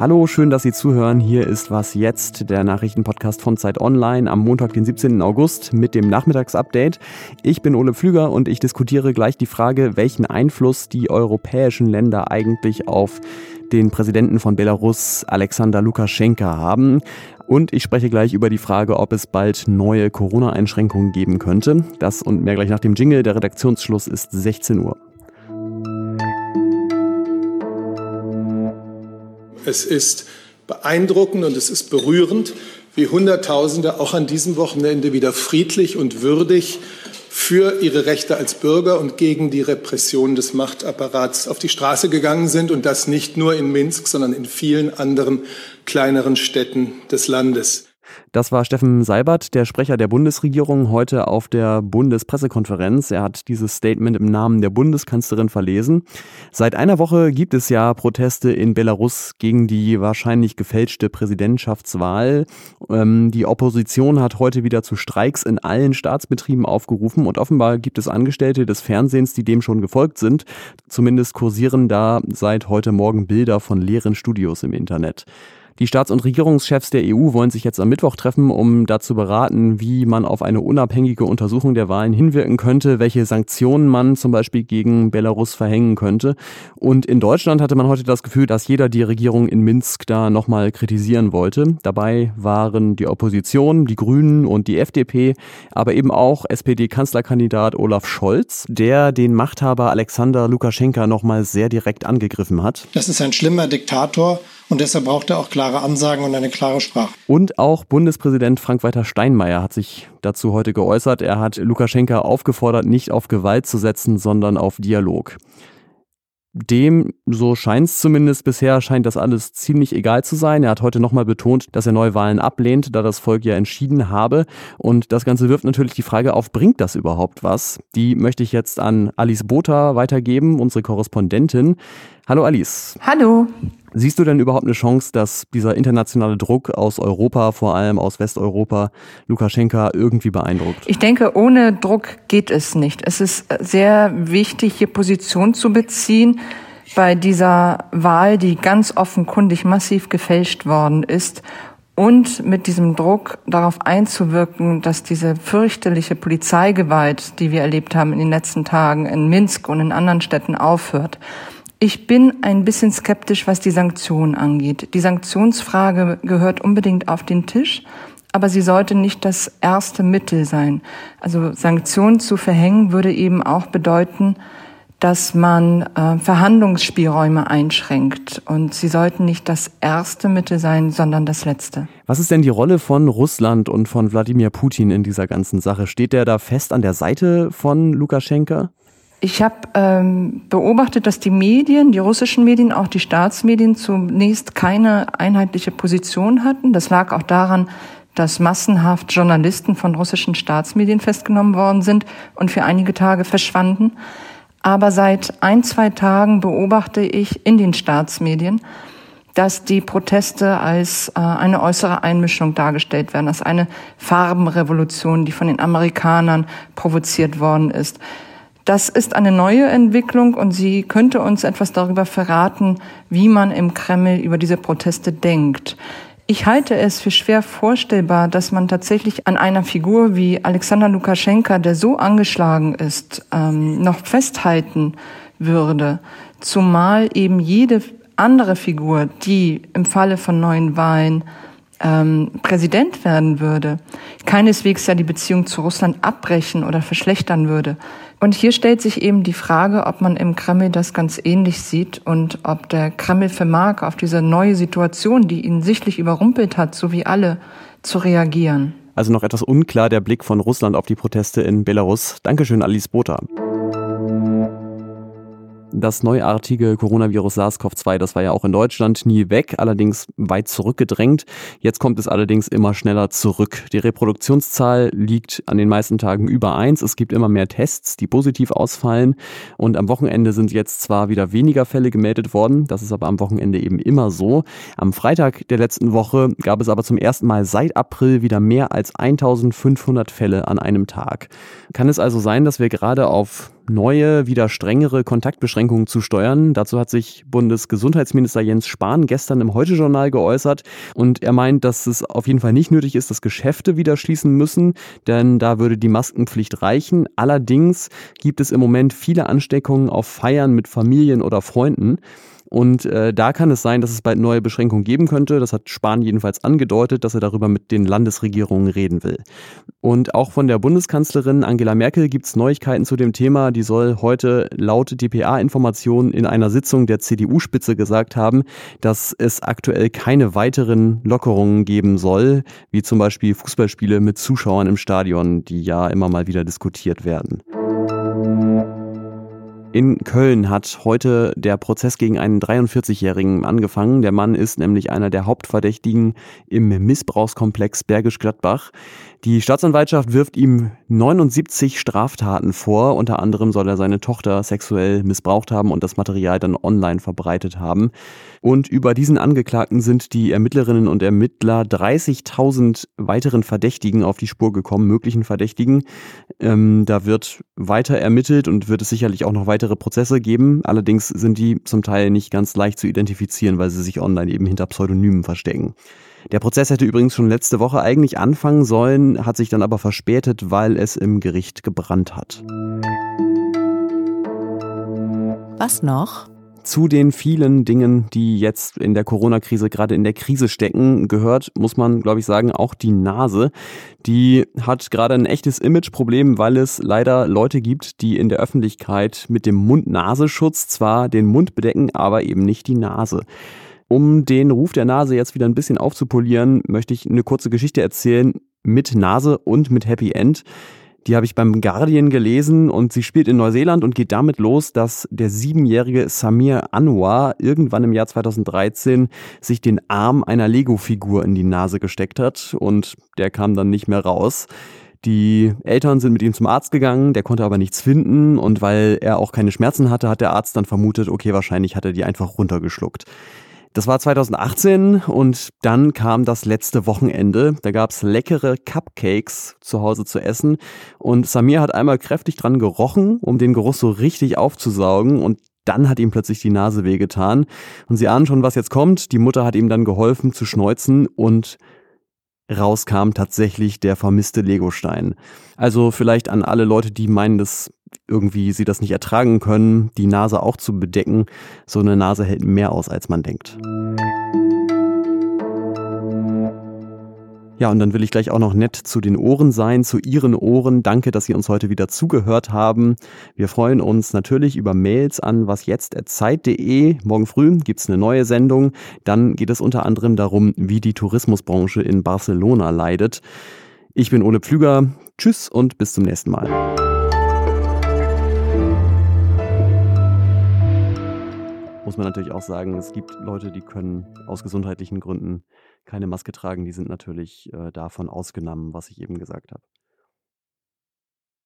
Hallo, schön, dass Sie zuhören. Hier ist Was jetzt, der Nachrichtenpodcast von Zeit Online am Montag, den 17. August mit dem Nachmittagsupdate. Ich bin Ole Pflüger und ich diskutiere gleich die Frage, welchen Einfluss die europäischen Länder eigentlich auf den Präsidenten von Belarus, Alexander Lukaschenka, haben. Und ich spreche gleich über die Frage, ob es bald neue Corona-Einschränkungen geben könnte. Das und mehr gleich nach dem Jingle. Der Redaktionsschluss ist 16 Uhr. Es ist beeindruckend und es ist berührend, wie Hunderttausende auch an diesem Wochenende wieder friedlich und würdig für ihre Rechte als Bürger und gegen die Repression des Machtapparats auf die Straße gegangen sind und das nicht nur in Minsk, sondern in vielen anderen kleineren Städten des Landes. Das war Steffen Seibert, der Sprecher der Bundesregierung, heute auf der Bundespressekonferenz. Er hat dieses Statement im Namen der Bundeskanzlerin verlesen. Seit einer Woche gibt es ja Proteste in Belarus gegen die wahrscheinlich gefälschte Präsidentschaftswahl. Ähm, die Opposition hat heute wieder zu Streiks in allen Staatsbetrieben aufgerufen und offenbar gibt es Angestellte des Fernsehens, die dem schon gefolgt sind. Zumindest kursieren da seit heute Morgen Bilder von leeren Studios im Internet. Die Staats- und Regierungschefs der EU wollen sich jetzt am Mittwoch treffen, um dazu beraten, wie man auf eine unabhängige Untersuchung der Wahlen hinwirken könnte, welche Sanktionen man zum Beispiel gegen Belarus verhängen könnte. Und in Deutschland hatte man heute das Gefühl, dass jeder die Regierung in Minsk da nochmal kritisieren wollte. Dabei waren die Opposition, die Grünen und die FDP, aber eben auch SPD-Kanzlerkandidat Olaf Scholz, der den Machthaber Alexander Lukaschenka nochmal sehr direkt angegriffen hat. Das ist ein schlimmer Diktator und deshalb braucht er auch klare Ansagen und eine klare Sprache. Und auch Bundespräsident Frank-Walter Steinmeier hat sich dazu heute geäußert. Er hat Lukaschenka aufgefordert, nicht auf Gewalt zu setzen, sondern auf Dialog. Dem, so scheint es zumindest bisher, scheint das alles ziemlich egal zu sein. Er hat heute nochmal betont, dass er Neuwahlen ablehnt, da das Volk ja entschieden habe. Und das Ganze wirft natürlich die Frage auf, bringt das überhaupt was? Die möchte ich jetzt an Alice Botha weitergeben, unsere Korrespondentin. Hallo Alice. Hallo. Siehst du denn überhaupt eine Chance, dass dieser internationale Druck aus Europa, vor allem aus Westeuropa, Lukaschenka irgendwie beeindruckt? Ich denke, ohne Druck geht es nicht. Es ist sehr wichtig, hier Position zu beziehen bei dieser Wahl, die ganz offenkundig massiv gefälscht worden ist und mit diesem Druck darauf einzuwirken, dass diese fürchterliche Polizeigewalt, die wir erlebt haben in den letzten Tagen in Minsk und in anderen Städten aufhört. Ich bin ein bisschen skeptisch, was die Sanktionen angeht. Die Sanktionsfrage gehört unbedingt auf den Tisch, aber sie sollte nicht das erste Mittel sein. Also Sanktionen zu verhängen würde eben auch bedeuten, dass man äh, Verhandlungsspielräume einschränkt. Und sie sollten nicht das erste Mittel sein, sondern das letzte. Was ist denn die Rolle von Russland und von Wladimir Putin in dieser ganzen Sache? Steht der da fest an der Seite von Lukaschenka? Ich habe ähm, beobachtet, dass die Medien, die russischen Medien, auch die Staatsmedien zunächst keine einheitliche Position hatten. Das lag auch daran, dass massenhaft Journalisten von russischen Staatsmedien festgenommen worden sind und für einige Tage verschwanden. Aber seit ein, zwei Tagen beobachte ich in den Staatsmedien, dass die Proteste als äh, eine äußere Einmischung dargestellt werden, als eine Farbenrevolution, die von den Amerikanern provoziert worden ist. Das ist eine neue Entwicklung und sie könnte uns etwas darüber verraten, wie man im Kreml über diese Proteste denkt. Ich halte es für schwer vorstellbar, dass man tatsächlich an einer Figur wie Alexander Lukaschenka, der so angeschlagen ist, ähm, noch festhalten würde. Zumal eben jede andere Figur, die im Falle von neuen Wahlen ähm, Präsident werden würde, keineswegs ja die Beziehung zu Russland abbrechen oder verschlechtern würde. Und hier stellt sich eben die Frage, ob man im Kreml das ganz ähnlich sieht und ob der Kreml vermag, auf diese neue Situation, die ihn sichtlich überrumpelt hat, so wie alle, zu reagieren. Also noch etwas unklar der Blick von Russland auf die Proteste in Belarus. Dankeschön, Alice Botha. Das neuartige Coronavirus SARS-CoV-2, das war ja auch in Deutschland nie weg, allerdings weit zurückgedrängt. Jetzt kommt es allerdings immer schneller zurück. Die Reproduktionszahl liegt an den meisten Tagen über eins. Es gibt immer mehr Tests, die positiv ausfallen. Und am Wochenende sind jetzt zwar wieder weniger Fälle gemeldet worden, das ist aber am Wochenende eben immer so. Am Freitag der letzten Woche gab es aber zum ersten Mal seit April wieder mehr als 1500 Fälle an einem Tag. Kann es also sein, dass wir gerade auf neue, wieder strengere Kontaktbeschränkungen zu steuern. Dazu hat sich Bundesgesundheitsminister Jens Spahn gestern im Heute-Journal geäußert und er meint, dass es auf jeden Fall nicht nötig ist, dass Geschäfte wieder schließen müssen, denn da würde die Maskenpflicht reichen. Allerdings gibt es im Moment viele Ansteckungen auf Feiern mit Familien oder Freunden. Und äh, da kann es sein, dass es bald neue Beschränkungen geben könnte. Das hat Spahn jedenfalls angedeutet, dass er darüber mit den Landesregierungen reden will. Und auch von der Bundeskanzlerin Angela Merkel gibt es Neuigkeiten zu dem Thema. Die soll heute laut DPA-Informationen in einer Sitzung der CDU-Spitze gesagt haben, dass es aktuell keine weiteren Lockerungen geben soll, wie zum Beispiel Fußballspiele mit Zuschauern im Stadion, die ja immer mal wieder diskutiert werden. In Köln hat heute der Prozess gegen einen 43-Jährigen angefangen. Der Mann ist nämlich einer der Hauptverdächtigen im Missbrauchskomplex Bergisch Gladbach. Die Staatsanwaltschaft wirft ihm 79 Straftaten vor. Unter anderem soll er seine Tochter sexuell missbraucht haben und das Material dann online verbreitet haben. Und über diesen Angeklagten sind die Ermittlerinnen und Ermittler 30.000 weiteren Verdächtigen auf die Spur gekommen, möglichen Verdächtigen. Ähm, da wird weiter ermittelt und wird es sicherlich auch noch weitere Prozesse geben. Allerdings sind die zum Teil nicht ganz leicht zu identifizieren, weil sie sich online eben hinter Pseudonymen verstecken. Der Prozess hätte übrigens schon letzte Woche eigentlich anfangen sollen, hat sich dann aber verspätet, weil es im Gericht gebrannt hat. Was noch? Zu den vielen Dingen, die jetzt in der Corona-Krise, gerade in der Krise stecken, gehört, muss man, glaube ich, sagen, auch die Nase. Die hat gerade ein echtes Imageproblem, weil es leider Leute gibt, die in der Öffentlichkeit mit dem Mund-Nasenschutz zwar den Mund bedecken, aber eben nicht die Nase. Um den Ruf der Nase jetzt wieder ein bisschen aufzupolieren, möchte ich eine kurze Geschichte erzählen mit Nase und mit Happy End. Die habe ich beim Guardian gelesen und sie spielt in Neuseeland und geht damit los, dass der siebenjährige Samir Anwar irgendwann im Jahr 2013 sich den Arm einer Lego-Figur in die Nase gesteckt hat und der kam dann nicht mehr raus. Die Eltern sind mit ihm zum Arzt gegangen, der konnte aber nichts finden und weil er auch keine Schmerzen hatte, hat der Arzt dann vermutet, okay, wahrscheinlich hat er die einfach runtergeschluckt. Das war 2018 und dann kam das letzte Wochenende. Da gab's leckere Cupcakes zu Hause zu essen und Samir hat einmal kräftig dran gerochen, um den Geruch so richtig aufzusaugen und dann hat ihm plötzlich die Nase wehgetan. Und Sie ahnen schon, was jetzt kommt. Die Mutter hat ihm dann geholfen zu schneuzen und rauskam tatsächlich der vermisste Legostein. Also vielleicht an alle Leute, die meinen, dass irgendwie sie das nicht ertragen können, die Nase auch zu bedecken. So eine Nase hält mehr aus, als man denkt. Ja, und dann will ich gleich auch noch nett zu den Ohren sein, zu Ihren Ohren. Danke, dass Sie uns heute wieder zugehört haben. Wir freuen uns natürlich über Mails an wasjetzt.zeit.de. Morgen früh gibt's eine neue Sendung. Dann geht es unter anderem darum, wie die Tourismusbranche in Barcelona leidet. Ich bin Ole Pflüger. Tschüss und bis zum nächsten Mal. Muss man natürlich auch sagen, es gibt Leute, die können aus gesundheitlichen Gründen keine Maske tragen. Die sind natürlich äh, davon ausgenommen, was ich eben gesagt habe.